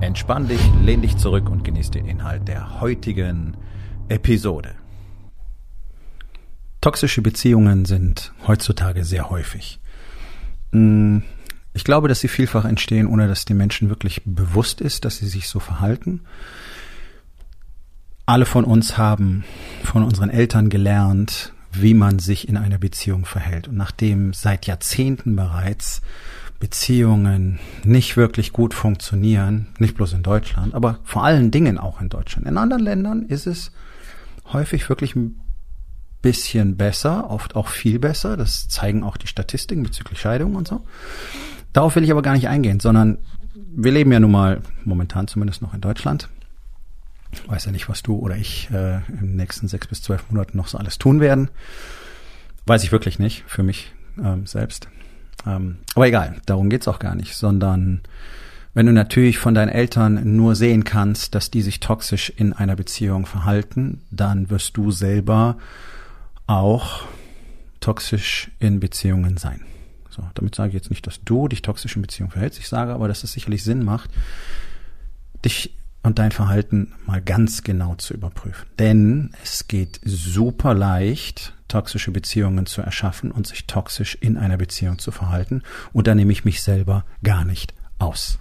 Entspann dich, lehn dich zurück und genieß den Inhalt der heutigen Episode. Toxische Beziehungen sind heutzutage sehr häufig. Hm, ich glaube, dass sie vielfach entstehen, ohne dass den Menschen wirklich bewusst ist, dass sie sich so verhalten alle von uns haben von unseren Eltern gelernt, wie man sich in einer Beziehung verhält. Und nachdem seit Jahrzehnten bereits Beziehungen nicht wirklich gut funktionieren, nicht bloß in Deutschland, aber vor allen Dingen auch in Deutschland. In anderen Ländern ist es häufig wirklich ein bisschen besser, oft auch viel besser. Das zeigen auch die Statistiken bezüglich Scheidungen und so. Darauf will ich aber gar nicht eingehen, sondern wir leben ja nun mal momentan zumindest noch in Deutschland weiß ja nicht, was du oder ich äh, den nächsten sechs bis zwölf Monaten noch so alles tun werden. Weiß ich wirklich nicht, für mich ähm, selbst. Ähm, aber egal, darum geht's auch gar nicht, sondern wenn du natürlich von deinen Eltern nur sehen kannst, dass die sich toxisch in einer Beziehung verhalten, dann wirst du selber auch toxisch in Beziehungen sein. So, damit sage ich jetzt nicht, dass du dich toxisch in Beziehungen verhältst. Ich sage aber, dass es sicherlich Sinn macht, dich und dein Verhalten mal ganz genau zu überprüfen. Denn es geht super leicht, toxische Beziehungen zu erschaffen und sich toxisch in einer Beziehung zu verhalten. Und da nehme ich mich selber gar nicht aus.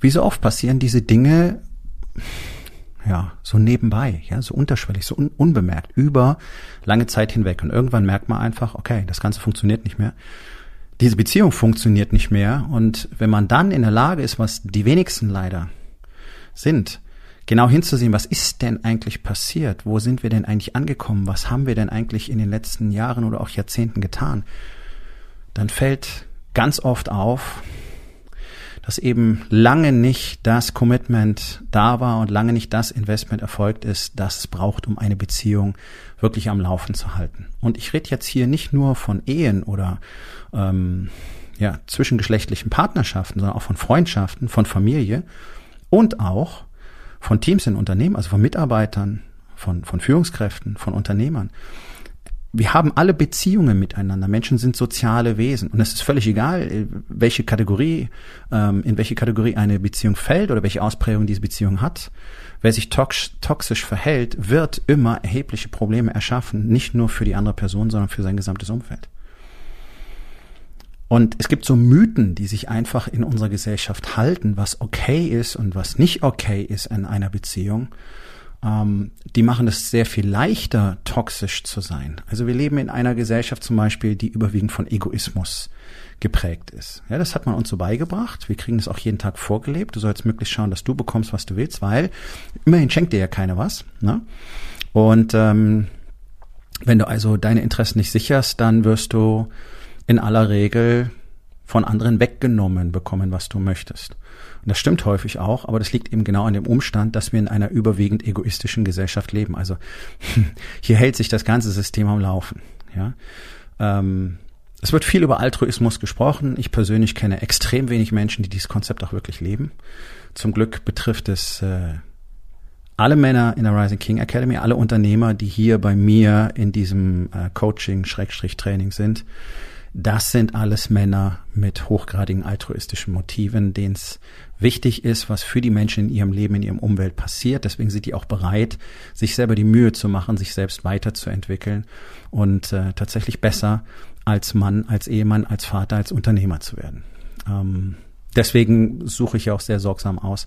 Wie so oft passieren diese Dinge, ja, so nebenbei, ja, so unterschwellig, so un unbemerkt, über lange Zeit hinweg. Und irgendwann merkt man einfach, okay, das Ganze funktioniert nicht mehr diese Beziehung funktioniert nicht mehr. Und wenn man dann in der Lage ist, was die wenigsten leider sind, genau hinzusehen, was ist denn eigentlich passiert? Wo sind wir denn eigentlich angekommen? Was haben wir denn eigentlich in den letzten Jahren oder auch Jahrzehnten getan? Dann fällt ganz oft auf, dass eben lange nicht das Commitment da war und lange nicht das Investment erfolgt ist, das es braucht, um eine Beziehung wirklich am Laufen zu halten. Und ich rede jetzt hier nicht nur von Ehen oder ähm, ja, zwischengeschlechtlichen Partnerschaften, sondern auch von Freundschaften, von Familie und auch von Teams in Unternehmen, also von Mitarbeitern, von, von Führungskräften, von Unternehmern wir haben alle Beziehungen miteinander. Menschen sind soziale Wesen. Und es ist völlig egal, welche Kategorie, ähm, in welche Kategorie eine Beziehung fällt oder welche Ausprägung diese Beziehung hat. Wer sich toxisch verhält, wird immer erhebliche Probleme erschaffen. Nicht nur für die andere Person, sondern für sein gesamtes Umfeld. Und es gibt so Mythen, die sich einfach in unserer Gesellschaft halten, was okay ist und was nicht okay ist in einer Beziehung ähm, die machen es sehr viel leichter, toxisch zu sein. Also wir leben in einer Gesellschaft zum Beispiel, die überwiegend von Egoismus geprägt ist. Ja, das hat man uns so beigebracht. Wir kriegen das auch jeden Tag vorgelebt. Du sollst möglichst schauen, dass du bekommst, was du willst, weil immerhin schenkt dir ja keiner was. Ne? Und ähm, wenn du also deine Interessen nicht sicherst, dann wirst du in aller Regel von anderen weggenommen bekommen, was du möchtest. Und das stimmt häufig auch, aber das liegt eben genau an dem Umstand, dass wir in einer überwiegend egoistischen Gesellschaft leben. Also hier hält sich das ganze System am Laufen. Ja. Ähm, es wird viel über Altruismus gesprochen. Ich persönlich kenne extrem wenig Menschen, die dieses Konzept auch wirklich leben. Zum Glück betrifft es äh, alle Männer in der Rising King Academy, alle Unternehmer, die hier bei mir in diesem äh, Coaching-Training sind das sind alles Männer mit hochgradigen altruistischen Motiven, denen es wichtig ist, was für die Menschen in ihrem Leben, in ihrem Umwelt passiert. Deswegen sind die auch bereit, sich selber die Mühe zu machen, sich selbst weiterzuentwickeln und äh, tatsächlich besser als Mann, als Ehemann, als Vater, als Unternehmer zu werden. Ähm, Deswegen suche ich auch sehr sorgsam aus,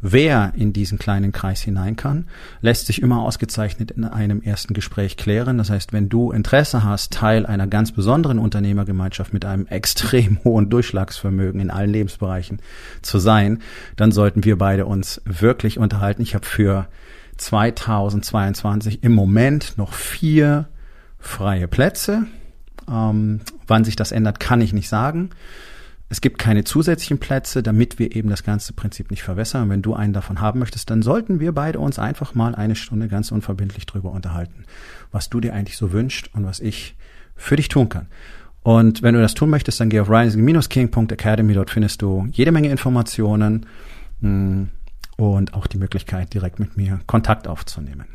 wer in diesen kleinen Kreis hinein kann. Lässt sich immer ausgezeichnet in einem ersten Gespräch klären. Das heißt, wenn du Interesse hast, Teil einer ganz besonderen Unternehmergemeinschaft mit einem extrem hohen Durchschlagsvermögen in allen Lebensbereichen zu sein, dann sollten wir beide uns wirklich unterhalten. Ich habe für 2022 im Moment noch vier freie Plätze. Ähm, wann sich das ändert, kann ich nicht sagen. Es gibt keine zusätzlichen Plätze, damit wir eben das ganze Prinzip nicht verwässern. Wenn du einen davon haben möchtest, dann sollten wir beide uns einfach mal eine Stunde ganz unverbindlich drüber unterhalten, was du dir eigentlich so wünschst und was ich für dich tun kann. Und wenn du das tun möchtest, dann geh auf rising-king.academy. Dort findest du jede Menge Informationen mm, und auch die Möglichkeit, direkt mit mir Kontakt aufzunehmen.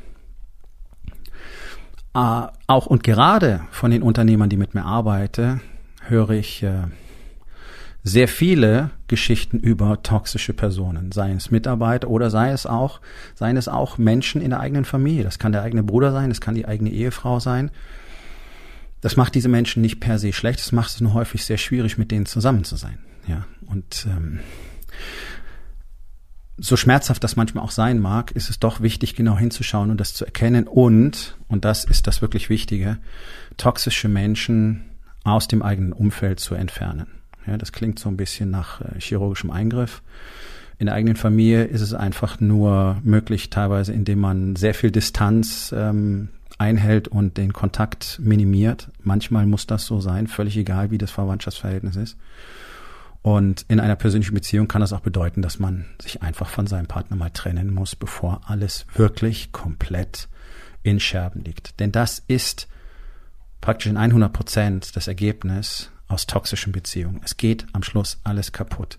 Äh, auch und gerade von den Unternehmern, die mit mir arbeiten, höre ich äh, sehr viele Geschichten über toxische Personen, sei es Mitarbeiter oder sei es auch, seien es auch Menschen in der eigenen Familie. Das kann der eigene Bruder sein, das kann die eigene Ehefrau sein. Das macht diese Menschen nicht per se schlecht, das macht es nur häufig sehr schwierig, mit denen zusammen zu sein. Ja, und ähm, so schmerzhaft das manchmal auch sein mag, ist es doch wichtig, genau hinzuschauen und das zu erkennen und, und das ist das wirklich Wichtige, toxische Menschen aus dem eigenen Umfeld zu entfernen. Ja, das klingt so ein bisschen nach äh, chirurgischem Eingriff. In der eigenen Familie ist es einfach nur möglich, teilweise, indem man sehr viel Distanz ähm, einhält und den Kontakt minimiert. Manchmal muss das so sein, völlig egal, wie das Verwandtschaftsverhältnis ist. Und in einer persönlichen Beziehung kann das auch bedeuten, dass man sich einfach von seinem Partner mal trennen muss, bevor alles wirklich komplett in Scherben liegt. Denn das ist praktisch in 100 Prozent das Ergebnis aus toxischen Beziehungen. Es geht am Schluss alles kaputt.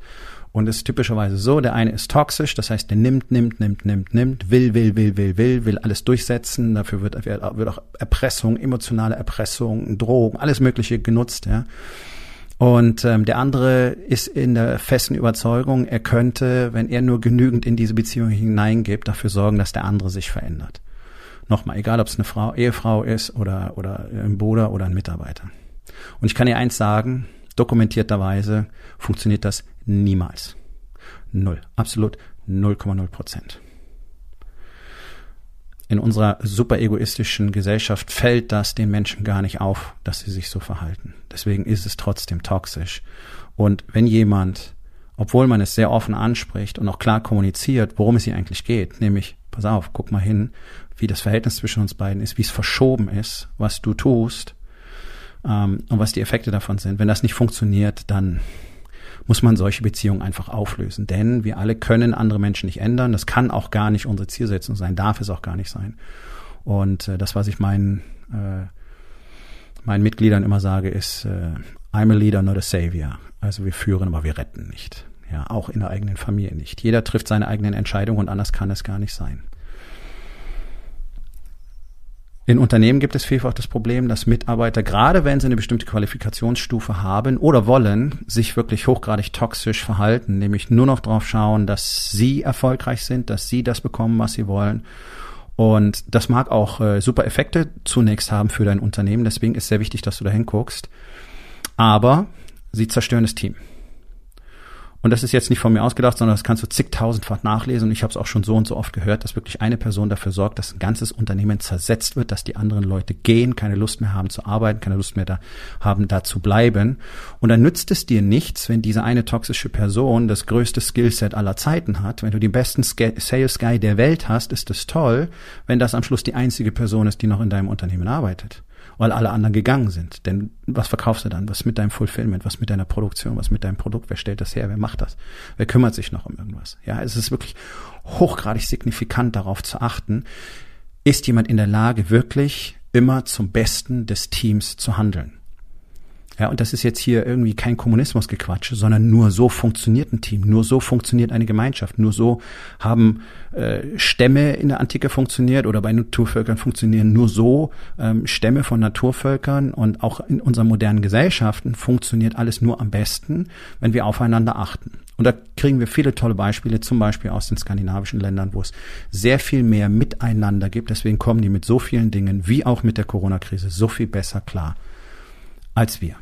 Und es ist typischerweise so, der eine ist toxisch, das heißt, der nimmt, nimmt, nimmt, nimmt, nimmt, will, will, will, will, will, will alles durchsetzen. Dafür wird, wird auch Erpressung, emotionale Erpressung, Drogen, alles Mögliche genutzt, ja. Und ähm, der andere ist in der festen Überzeugung, er könnte, wenn er nur genügend in diese Beziehung hineingibt, dafür sorgen, dass der andere sich verändert. Nochmal, egal ob es eine Frau, Ehefrau ist oder, oder ein Bruder oder ein Mitarbeiter. Und ich kann dir eins sagen, dokumentierterweise funktioniert das niemals. Null. Absolut 0,0 Prozent in unserer super egoistischen Gesellschaft fällt das den Menschen gar nicht auf, dass sie sich so verhalten. Deswegen ist es trotzdem toxisch. Und wenn jemand, obwohl man es sehr offen anspricht und auch klar kommuniziert, worum es hier eigentlich geht, nämlich, pass auf, guck mal hin, wie das Verhältnis zwischen uns beiden ist, wie es verschoben ist, was du tust ähm, und was die Effekte davon sind. Wenn das nicht funktioniert, dann muss man solche Beziehungen einfach auflösen. Denn wir alle können andere Menschen nicht ändern. Das kann auch gar nicht unsere Zielsetzung sein, darf es auch gar nicht sein. Und äh, das, was ich meinen, äh, meinen Mitgliedern immer sage, ist, äh, I'm a leader, not a savior. Also wir führen, aber wir retten nicht. Ja, auch in der eigenen Familie nicht. Jeder trifft seine eigenen Entscheidungen und anders kann es gar nicht sein. In Unternehmen gibt es vielfach das Problem, dass Mitarbeiter, gerade wenn sie eine bestimmte Qualifikationsstufe haben oder wollen, sich wirklich hochgradig toxisch verhalten, nämlich nur noch darauf schauen, dass sie erfolgreich sind, dass sie das bekommen, was sie wollen. Und das mag auch äh, super Effekte zunächst haben für dein Unternehmen. Deswegen ist sehr wichtig, dass du da hinguckst. Aber sie zerstören das Team. Und das ist jetzt nicht von mir ausgedacht, sondern das kannst du zigtausendfach nachlesen. Und ich habe es auch schon so und so oft gehört, dass wirklich eine Person dafür sorgt, dass ein ganzes Unternehmen zersetzt wird, dass die anderen Leute gehen, keine Lust mehr haben zu arbeiten, keine Lust mehr da haben, da zu bleiben. Und dann nützt es dir nichts, wenn diese eine toxische Person das größte Skillset aller Zeiten hat. Wenn du den besten Sales Guy der Welt hast, ist es toll, wenn das am Schluss die einzige Person ist, die noch in deinem Unternehmen arbeitet weil alle anderen gegangen sind. Denn was verkaufst du dann? Was mit deinem Fulfillment? Was mit deiner Produktion? Was mit deinem Produkt? Wer stellt das her? Wer macht das? Wer kümmert sich noch um irgendwas? Ja, es ist wirklich hochgradig signifikant darauf zu achten, ist jemand in der Lage, wirklich immer zum Besten des Teams zu handeln? Ja, und das ist jetzt hier irgendwie kein Kommunismusgequatsche, sondern nur so funktioniert ein Team, nur so funktioniert eine Gemeinschaft, nur so haben äh, Stämme in der Antike funktioniert oder bei Naturvölkern funktionieren nur so ähm, Stämme von Naturvölkern und auch in unseren modernen Gesellschaften funktioniert alles nur am besten, wenn wir aufeinander achten. Und da kriegen wir viele tolle Beispiele, zum Beispiel aus den skandinavischen Ländern, wo es sehr viel mehr Miteinander gibt. Deswegen kommen die mit so vielen Dingen, wie auch mit der Corona-Krise, so viel besser klar als wir.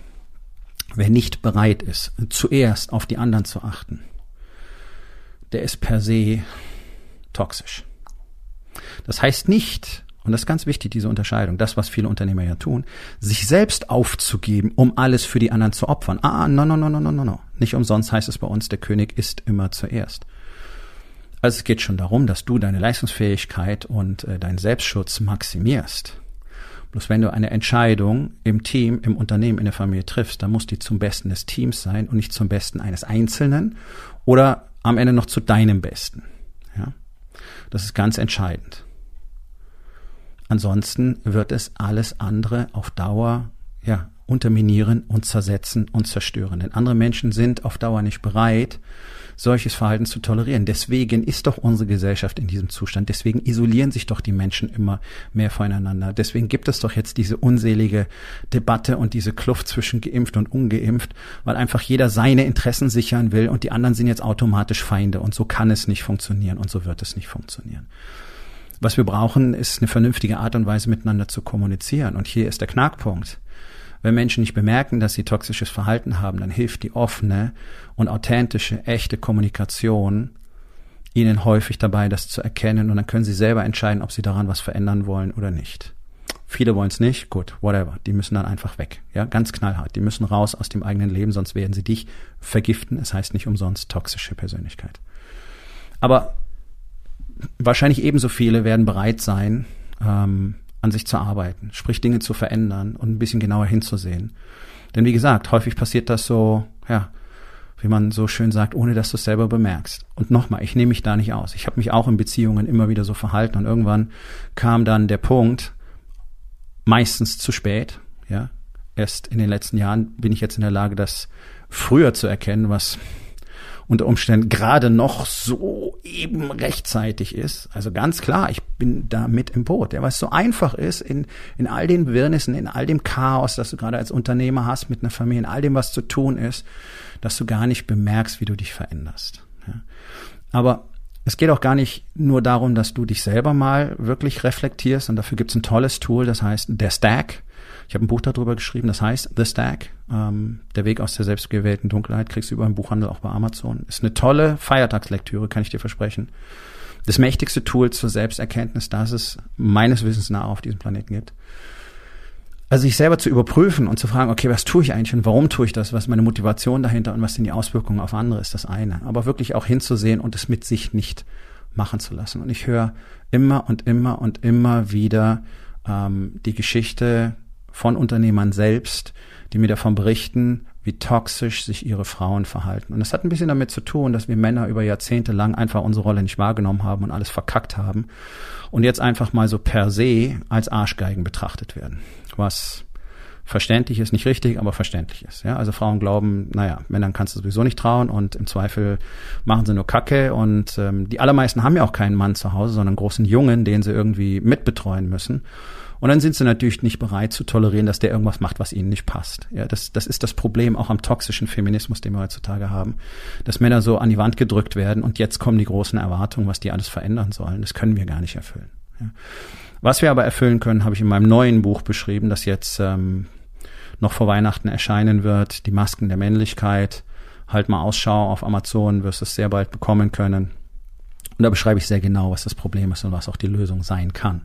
Wer nicht bereit ist, zuerst auf die anderen zu achten, der ist per se toxisch. Das heißt nicht, und das ist ganz wichtig, diese Unterscheidung, das, was viele Unternehmer ja tun, sich selbst aufzugeben, um alles für die anderen zu opfern. Ah, no, no, no, no, no, no, no. Nicht umsonst heißt es bei uns, der König ist immer zuerst. Also es geht schon darum, dass du deine Leistungsfähigkeit und äh, deinen Selbstschutz maximierst. Bloß wenn du eine Entscheidung im Team, im Unternehmen, in der Familie triffst, dann muss die zum Besten des Teams sein und nicht zum Besten eines Einzelnen oder am Ende noch zu deinem Besten. Ja? Das ist ganz entscheidend. Ansonsten wird es alles andere auf Dauer ja, unterminieren und zersetzen und zerstören. Denn andere Menschen sind auf Dauer nicht bereit, solches Verhalten zu tolerieren. Deswegen ist doch unsere Gesellschaft in diesem Zustand. Deswegen isolieren sich doch die Menschen immer mehr voneinander. Deswegen gibt es doch jetzt diese unselige Debatte und diese Kluft zwischen geimpft und ungeimpft, weil einfach jeder seine Interessen sichern will und die anderen sind jetzt automatisch Feinde. Und so kann es nicht funktionieren und so wird es nicht funktionieren. Was wir brauchen, ist eine vernünftige Art und Weise miteinander zu kommunizieren. Und hier ist der Knackpunkt. Wenn Menschen nicht bemerken, dass sie toxisches Verhalten haben, dann hilft die offene und authentische, echte Kommunikation ihnen häufig dabei, das zu erkennen und dann können sie selber entscheiden, ob sie daran was verändern wollen oder nicht. Viele wollen es nicht, gut, whatever. Die müssen dann einfach weg. Ja, ganz knallhart. Die müssen raus aus dem eigenen Leben, sonst werden sie dich vergiften. Es heißt nicht umsonst toxische Persönlichkeit. Aber wahrscheinlich ebenso viele werden bereit sein, ähm, an sich zu arbeiten, sprich Dinge zu verändern und ein bisschen genauer hinzusehen. Denn wie gesagt, häufig passiert das so, ja, wie man so schön sagt, ohne dass du es selber bemerkst. Und nochmal, ich nehme mich da nicht aus. Ich habe mich auch in Beziehungen immer wieder so verhalten und irgendwann kam dann der Punkt, meistens zu spät, ja. Erst in den letzten Jahren bin ich jetzt in der Lage, das früher zu erkennen, was unter Umständen gerade noch so eben rechtzeitig ist. Also ganz klar, ich bin da mit im Boot. Ja, weil es so einfach ist, in, in all den Wirrnissen, in all dem Chaos, das du gerade als Unternehmer hast mit einer Familie, in all dem, was zu tun ist, dass du gar nicht bemerkst, wie du dich veränderst. Ja. Aber es geht auch gar nicht nur darum, dass du dich selber mal wirklich reflektierst und dafür gibt es ein tolles Tool, das heißt der Stack. Ich habe ein Buch darüber geschrieben, das heißt The Stack, ähm, der Weg aus der selbstgewählten Dunkelheit, kriegst du über einen Buchhandel auch bei Amazon. Ist eine tolle Feiertagslektüre, kann ich dir versprechen. Das mächtigste Tool zur Selbsterkenntnis, das es meines Wissens nach auf diesem Planeten gibt. Also sich selber zu überprüfen und zu fragen, okay, was tue ich eigentlich und warum tue ich das, was ist meine Motivation dahinter und was sind die Auswirkungen auf andere, ist das eine. Aber wirklich auch hinzusehen und es mit sich nicht machen zu lassen. Und ich höre immer und immer und immer wieder ähm, die Geschichte von Unternehmern selbst, die mir davon berichten, wie toxisch sich ihre Frauen verhalten. Und das hat ein bisschen damit zu tun, dass wir Männer über Jahrzehnte lang einfach unsere Rolle nicht wahrgenommen haben und alles verkackt haben und jetzt einfach mal so per se als Arschgeigen betrachtet werden. Was verständlich ist, nicht richtig, aber verständlich ist. Ja, also Frauen glauben, naja, Männern kannst du sowieso nicht trauen und im Zweifel machen sie nur Kacke und ähm, die allermeisten haben ja auch keinen Mann zu Hause, sondern großen Jungen, den sie irgendwie mitbetreuen müssen. Und dann sind sie natürlich nicht bereit zu tolerieren, dass der irgendwas macht, was ihnen nicht passt. Ja, das, das ist das Problem auch am toxischen Feminismus, den wir heutzutage haben, dass Männer so an die Wand gedrückt werden und jetzt kommen die großen Erwartungen, was die alles verändern sollen. Das können wir gar nicht erfüllen. Ja. Was wir aber erfüllen können, habe ich in meinem neuen Buch beschrieben, das jetzt ähm, noch vor Weihnachten erscheinen wird. Die Masken der Männlichkeit. Halt mal Ausschau auf Amazon, wirst es sehr bald bekommen können. Und da beschreibe ich sehr genau, was das Problem ist und was auch die Lösung sein kann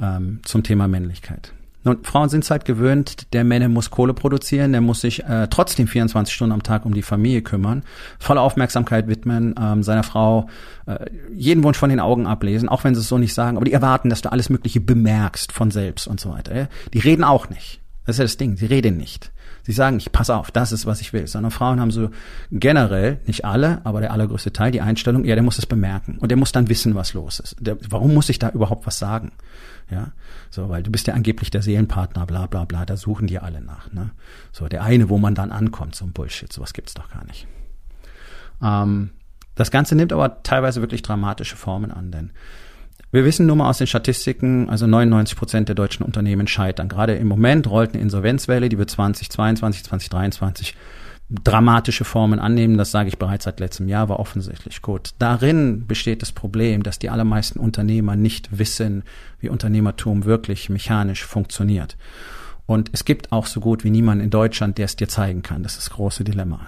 ähm, zum Thema Männlichkeit. Nun, Frauen sind es halt gewöhnt, der Männer muss Kohle produzieren, der muss sich äh, trotzdem 24 Stunden am Tag um die Familie kümmern, volle Aufmerksamkeit widmen, ähm, seiner Frau äh, jeden Wunsch von den Augen ablesen, auch wenn sie es so nicht sagen, aber die erwarten, dass du alles Mögliche bemerkst von selbst und so weiter. Ja? Die reden auch nicht. Das ist ja das Ding, sie reden nicht. Sie sagen nicht, pass auf, das ist, was ich will. Sondern Frauen haben so generell, nicht alle, aber der allergrößte Teil, die Einstellung, ja, der muss es bemerken. Und der muss dann wissen, was los ist. Der, warum muss ich da überhaupt was sagen? Ja, so, weil du bist ja angeblich der Seelenpartner, bla, bla, bla, da suchen die alle nach, ne? So, der eine, wo man dann ankommt, so ein Bullshit, sowas gibt's doch gar nicht. Ähm, das Ganze nimmt aber teilweise wirklich dramatische Formen an, denn wir wissen nun mal aus den Statistiken, also 99 Prozent der deutschen Unternehmen scheitern. Gerade im Moment rollt eine Insolvenzwelle, die wird 2022, 2023 dramatische Formen annehmen. Das sage ich bereits seit letztem Jahr, war offensichtlich gut. Darin besteht das Problem, dass die allermeisten Unternehmer nicht wissen, wie Unternehmertum wirklich mechanisch funktioniert. Und es gibt auch so gut wie niemanden in Deutschland, der es dir zeigen kann. Das ist das große Dilemma.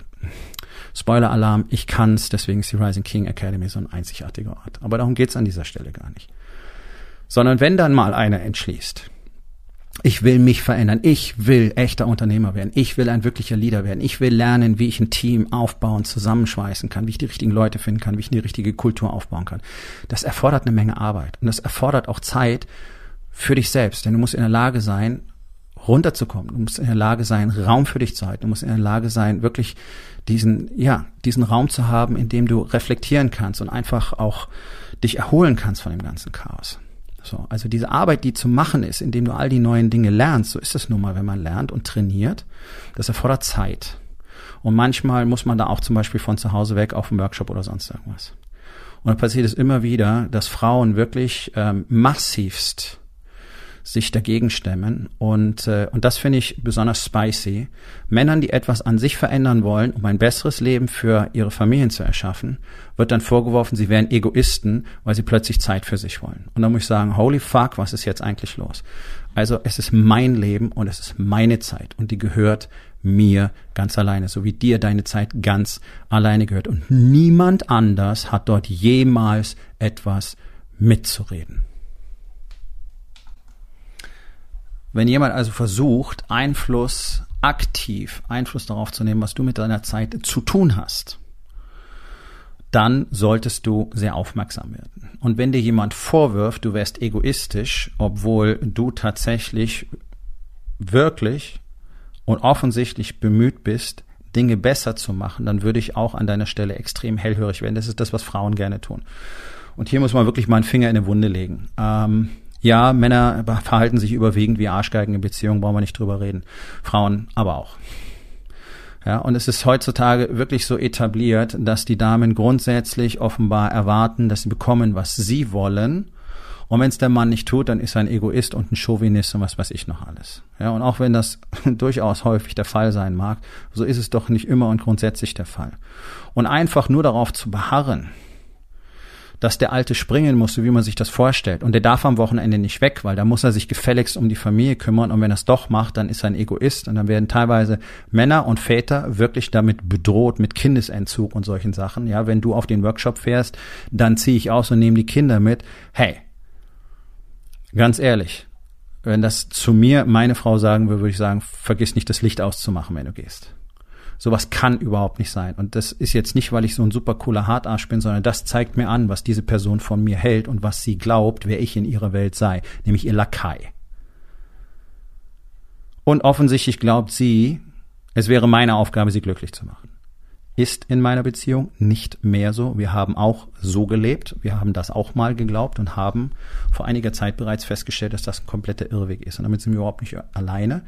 Spoiler-Alarm, ich kann's, deswegen ist die Rising King Academy so ein einzigartiger Ort. Aber darum geht's an dieser Stelle gar nicht. Sondern wenn dann mal einer entschließt, ich will mich verändern, ich will echter Unternehmer werden, ich will ein wirklicher Leader werden, ich will lernen, wie ich ein Team aufbauen, zusammenschweißen kann, wie ich die richtigen Leute finden kann, wie ich die richtige Kultur aufbauen kann. Das erfordert eine Menge Arbeit und das erfordert auch Zeit, für dich selbst, denn du musst in der Lage sein, runterzukommen. Du musst in der Lage sein, Raum für dich zu halten. Du musst in der Lage sein, wirklich diesen, ja, diesen Raum zu haben, in dem du reflektieren kannst und einfach auch dich erholen kannst von dem ganzen Chaos. So, also diese Arbeit, die zu machen ist, indem du all die neuen Dinge lernst, so ist es nun mal, wenn man lernt und trainiert, das erfordert Zeit. Und manchmal muss man da auch zum Beispiel von zu Hause weg auf einen Workshop oder sonst irgendwas. Und dann passiert es immer wieder, dass Frauen wirklich ähm, massivst sich dagegen stemmen. Und, äh, und das finde ich besonders spicy. Männern, die etwas an sich verändern wollen, um ein besseres Leben für ihre Familien zu erschaffen, wird dann vorgeworfen, sie wären Egoisten, weil sie plötzlich Zeit für sich wollen. Und dann muss ich sagen, holy fuck, was ist jetzt eigentlich los? Also es ist mein Leben und es ist meine Zeit und die gehört mir ganz alleine, so wie dir deine Zeit ganz alleine gehört. Und niemand anders hat dort jemals etwas mitzureden. Wenn jemand also versucht, Einfluss aktiv Einfluss darauf zu nehmen, was du mit deiner Zeit zu tun hast, dann solltest du sehr aufmerksam werden. Und wenn dir jemand vorwirft, du wärst egoistisch, obwohl du tatsächlich wirklich und offensichtlich bemüht bist, Dinge besser zu machen, dann würde ich auch an deiner Stelle extrem hellhörig werden. Das ist das, was Frauen gerne tun. Und hier muss man wirklich mal einen Finger in eine Wunde legen. Ähm, ja, Männer verhalten sich überwiegend wie Arschgeigen in Beziehungen, brauchen wir nicht drüber reden. Frauen aber auch. Ja, und es ist heutzutage wirklich so etabliert, dass die Damen grundsätzlich offenbar erwarten, dass sie bekommen, was sie wollen. Und wenn es der Mann nicht tut, dann ist er ein Egoist und ein Chauvinist und was weiß ich noch alles. Ja, und auch wenn das durchaus häufig der Fall sein mag, so ist es doch nicht immer und grundsätzlich der Fall. Und einfach nur darauf zu beharren, dass der Alte springen muss, so wie man sich das vorstellt. Und der darf am Wochenende nicht weg, weil da muss er sich gefälligst um die Familie kümmern. Und wenn er es doch macht, dann ist er ein Egoist. Und dann werden teilweise Männer und Väter wirklich damit bedroht, mit Kindesentzug und solchen Sachen. Ja, wenn du auf den Workshop fährst, dann ziehe ich aus und nehme die Kinder mit. Hey, ganz ehrlich, wenn das zu mir meine Frau sagen würde, würde ich sagen, vergiss nicht das Licht auszumachen, wenn du gehst. Sowas kann überhaupt nicht sein. Und das ist jetzt nicht, weil ich so ein super cooler Hartarsch bin, sondern das zeigt mir an, was diese Person von mir hält und was sie glaubt, wer ich in ihrer Welt sei, nämlich ihr Lakai. Und offensichtlich glaubt sie, es wäre meine Aufgabe, sie glücklich zu machen ist in meiner Beziehung nicht mehr so. Wir haben auch so gelebt. Wir haben das auch mal geglaubt und haben vor einiger Zeit bereits festgestellt, dass das ein kompletter Irrweg ist. Und damit sind wir überhaupt nicht alleine.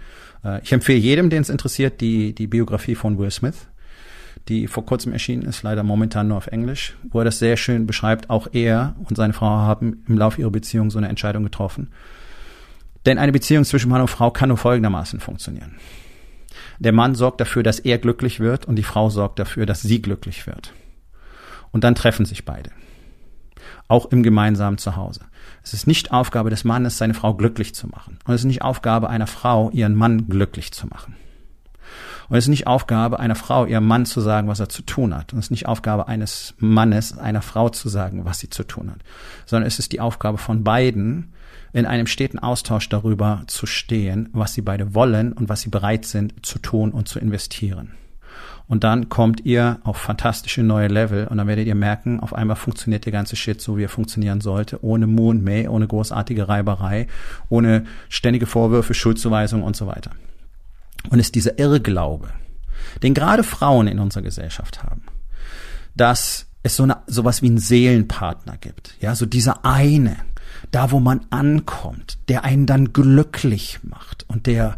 Äh, ich empfehle jedem, den es interessiert, die, die Biografie von Will Smith, die vor kurzem erschienen ist, leider momentan nur auf Englisch, wo er das sehr schön beschreibt. Auch er und seine Frau haben im Laufe ihrer Beziehung so eine Entscheidung getroffen. Denn eine Beziehung zwischen Mann und Frau kann nur folgendermaßen funktionieren. Der Mann sorgt dafür, dass er glücklich wird und die Frau sorgt dafür, dass sie glücklich wird. Und dann treffen sich beide. Auch im gemeinsamen Zuhause. Es ist nicht Aufgabe des Mannes, seine Frau glücklich zu machen. Und es ist nicht Aufgabe einer Frau, ihren Mann glücklich zu machen. Und es ist nicht Aufgabe einer Frau, ihrem Mann zu sagen, was er zu tun hat. Und es ist nicht Aufgabe eines Mannes, einer Frau zu sagen, was sie zu tun hat. Sondern es ist die Aufgabe von beiden, in einem steten Austausch darüber zu stehen, was sie beide wollen und was sie bereit sind zu tun und zu investieren. Und dann kommt ihr auf fantastische neue Level und dann werdet ihr merken, auf einmal funktioniert der ganze Shit so, wie er funktionieren sollte, ohne und Mäh, ohne großartige Reiberei, ohne ständige Vorwürfe, Schuldzuweisung und so weiter. Und es ist dieser Irrglaube, den gerade Frauen in unserer Gesellschaft haben, dass es so eine, sowas wie einen Seelenpartner gibt. Ja, so dieser eine, da wo man ankommt, der einen dann glücklich macht und der,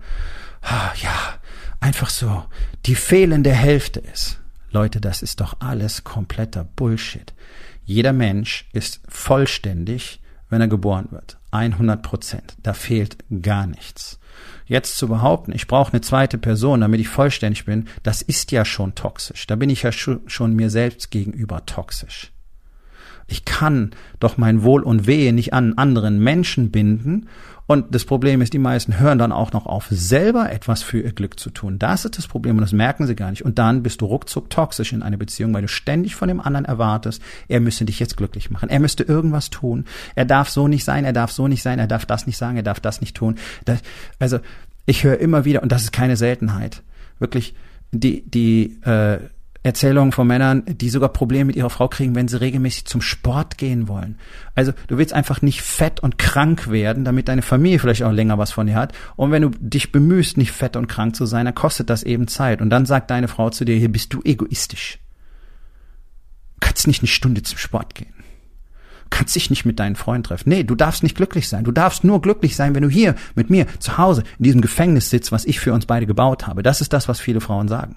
ah, ja, einfach so die fehlende Hälfte ist. Leute, das ist doch alles kompletter Bullshit. Jeder Mensch ist vollständig, wenn er geboren wird. 100 Prozent. Da fehlt gar nichts. Jetzt zu behaupten, ich brauche eine zweite Person, damit ich vollständig bin, das ist ja schon toxisch. Da bin ich ja schon mir selbst gegenüber toxisch. Ich kann doch mein Wohl und Wehe nicht an anderen Menschen binden. Und das Problem ist, die meisten hören dann auch noch auf, selber etwas für ihr Glück zu tun. Das ist das Problem und das merken sie gar nicht. Und dann bist du ruckzuck toxisch in einer Beziehung, weil du ständig von dem anderen erwartest, er müsste dich jetzt glücklich machen. Er müsste irgendwas tun. Er darf so nicht sein, er darf so nicht sein, er darf das nicht sagen, er darf das nicht tun. Das, also ich höre immer wieder, und das ist keine Seltenheit, wirklich die, die äh, Erzählungen von Männern, die sogar Probleme mit ihrer Frau kriegen, wenn sie regelmäßig zum Sport gehen wollen. Also du willst einfach nicht fett und krank werden, damit deine Familie vielleicht auch länger was von dir hat. Und wenn du dich bemühst, nicht fett und krank zu sein, dann kostet das eben Zeit. Und dann sagt deine Frau zu dir, hier bist du egoistisch. Du kannst nicht eine Stunde zum Sport gehen. Du kannst dich nicht mit deinen Freunden treffen. Nee, du darfst nicht glücklich sein. Du darfst nur glücklich sein, wenn du hier mit mir zu Hause in diesem Gefängnis sitzt, was ich für uns beide gebaut habe. Das ist das, was viele Frauen sagen.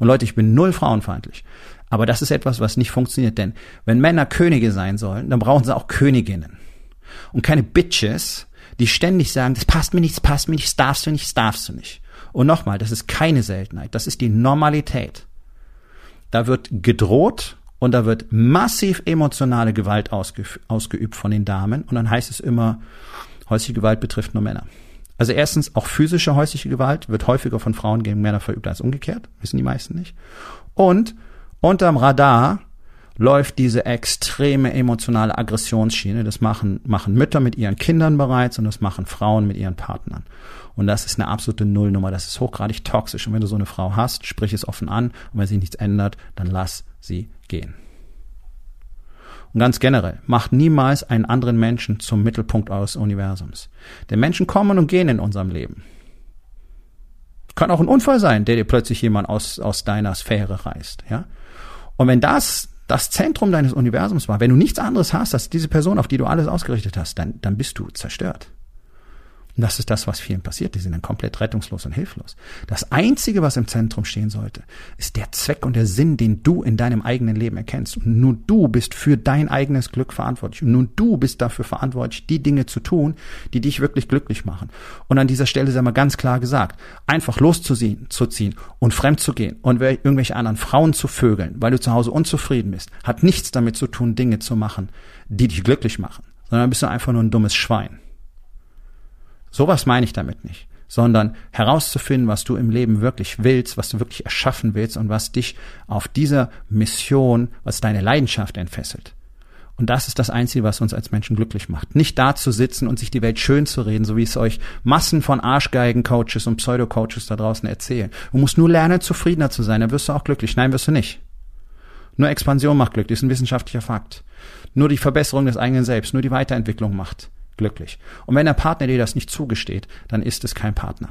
Und Leute, ich bin null frauenfeindlich. Aber das ist etwas, was nicht funktioniert, denn wenn Männer Könige sein sollen, dann brauchen sie auch Königinnen. Und keine Bitches, die ständig sagen, das passt mir nicht, das passt mir nicht, das darfst du nicht, das darfst du nicht. Und nochmal, das ist keine Seltenheit, das ist die Normalität. Da wird gedroht und da wird massiv emotionale Gewalt ausge ausgeübt von den Damen und dann heißt es immer, häusliche Gewalt betrifft nur Männer. Also erstens, auch physische häusliche Gewalt wird häufiger von Frauen gegen Männer verübt als umgekehrt, wissen die meisten nicht. Und unterm Radar läuft diese extreme emotionale Aggressionsschiene. Das machen, machen Mütter mit ihren Kindern bereits und das machen Frauen mit ihren Partnern. Und das ist eine absolute Nullnummer. Das ist hochgradig toxisch. Und wenn du so eine Frau hast, sprich es offen an. Und wenn sich nichts ändert, dann lass sie gehen. Und ganz generell, macht niemals einen anderen Menschen zum Mittelpunkt eures Universums. Denn Menschen kommen und gehen in unserem Leben. Kann auch ein Unfall sein, der dir plötzlich jemand aus, aus deiner Sphäre reißt, ja. Und wenn das das Zentrum deines Universums war, wenn du nichts anderes hast als diese Person, auf die du alles ausgerichtet hast, dann, dann bist du zerstört. Und das ist das, was vielen passiert. Die sind dann komplett rettungslos und hilflos. Das Einzige, was im Zentrum stehen sollte, ist der Zweck und der Sinn, den du in deinem eigenen Leben erkennst. Und nur du bist für dein eigenes Glück verantwortlich. Und nur du bist dafür verantwortlich, die Dinge zu tun, die dich wirklich glücklich machen. Und an dieser Stelle sei mal ganz klar gesagt, einfach loszuziehen zu ziehen und fremd zu gehen und irgendwelche anderen Frauen zu vögeln, weil du zu Hause unzufrieden bist, hat nichts damit zu tun, Dinge zu machen, die dich glücklich machen. Sondern bist du einfach nur ein dummes Schwein. Sowas meine ich damit nicht, sondern herauszufinden, was du im Leben wirklich willst, was du wirklich erschaffen willst und was dich auf dieser Mission, was deine Leidenschaft entfesselt. Und das ist das Einzige, was uns als Menschen glücklich macht. Nicht da zu sitzen und sich die Welt schön zu reden, so wie es euch Massen von Arschgeigen-Coaches und Pseudo-Coaches da draußen erzählen. Du musst nur lernen, zufriedener zu sein, dann wirst du auch glücklich. Nein, wirst du nicht. Nur Expansion macht glücklich, ist ein wissenschaftlicher Fakt. Nur die Verbesserung des eigenen Selbst, nur die Weiterentwicklung macht glücklich. Und wenn der Partner dir das nicht zugesteht, dann ist es kein Partner.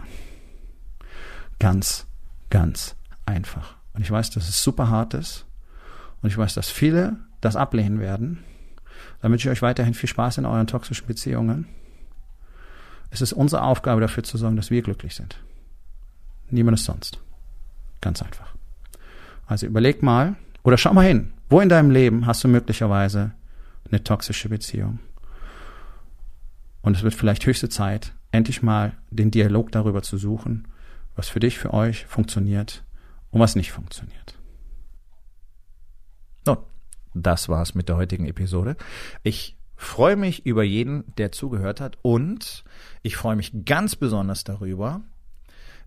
Ganz, ganz einfach. Und ich weiß, dass es super hart ist. Und ich weiß, dass viele das ablehnen werden. Dann wünsche ich euch weiterhin viel Spaß in euren toxischen Beziehungen. Es ist unsere Aufgabe dafür zu sorgen, dass wir glücklich sind. Niemand ist sonst. Ganz einfach. Also überleg mal oder schau mal hin, wo in deinem Leben hast du möglicherweise eine toxische Beziehung? Und es wird vielleicht höchste Zeit, endlich mal den Dialog darüber zu suchen, was für dich, für euch funktioniert und was nicht funktioniert. Nun, das war's mit der heutigen Episode. Ich freue mich über jeden, der zugehört hat und ich freue mich ganz besonders darüber,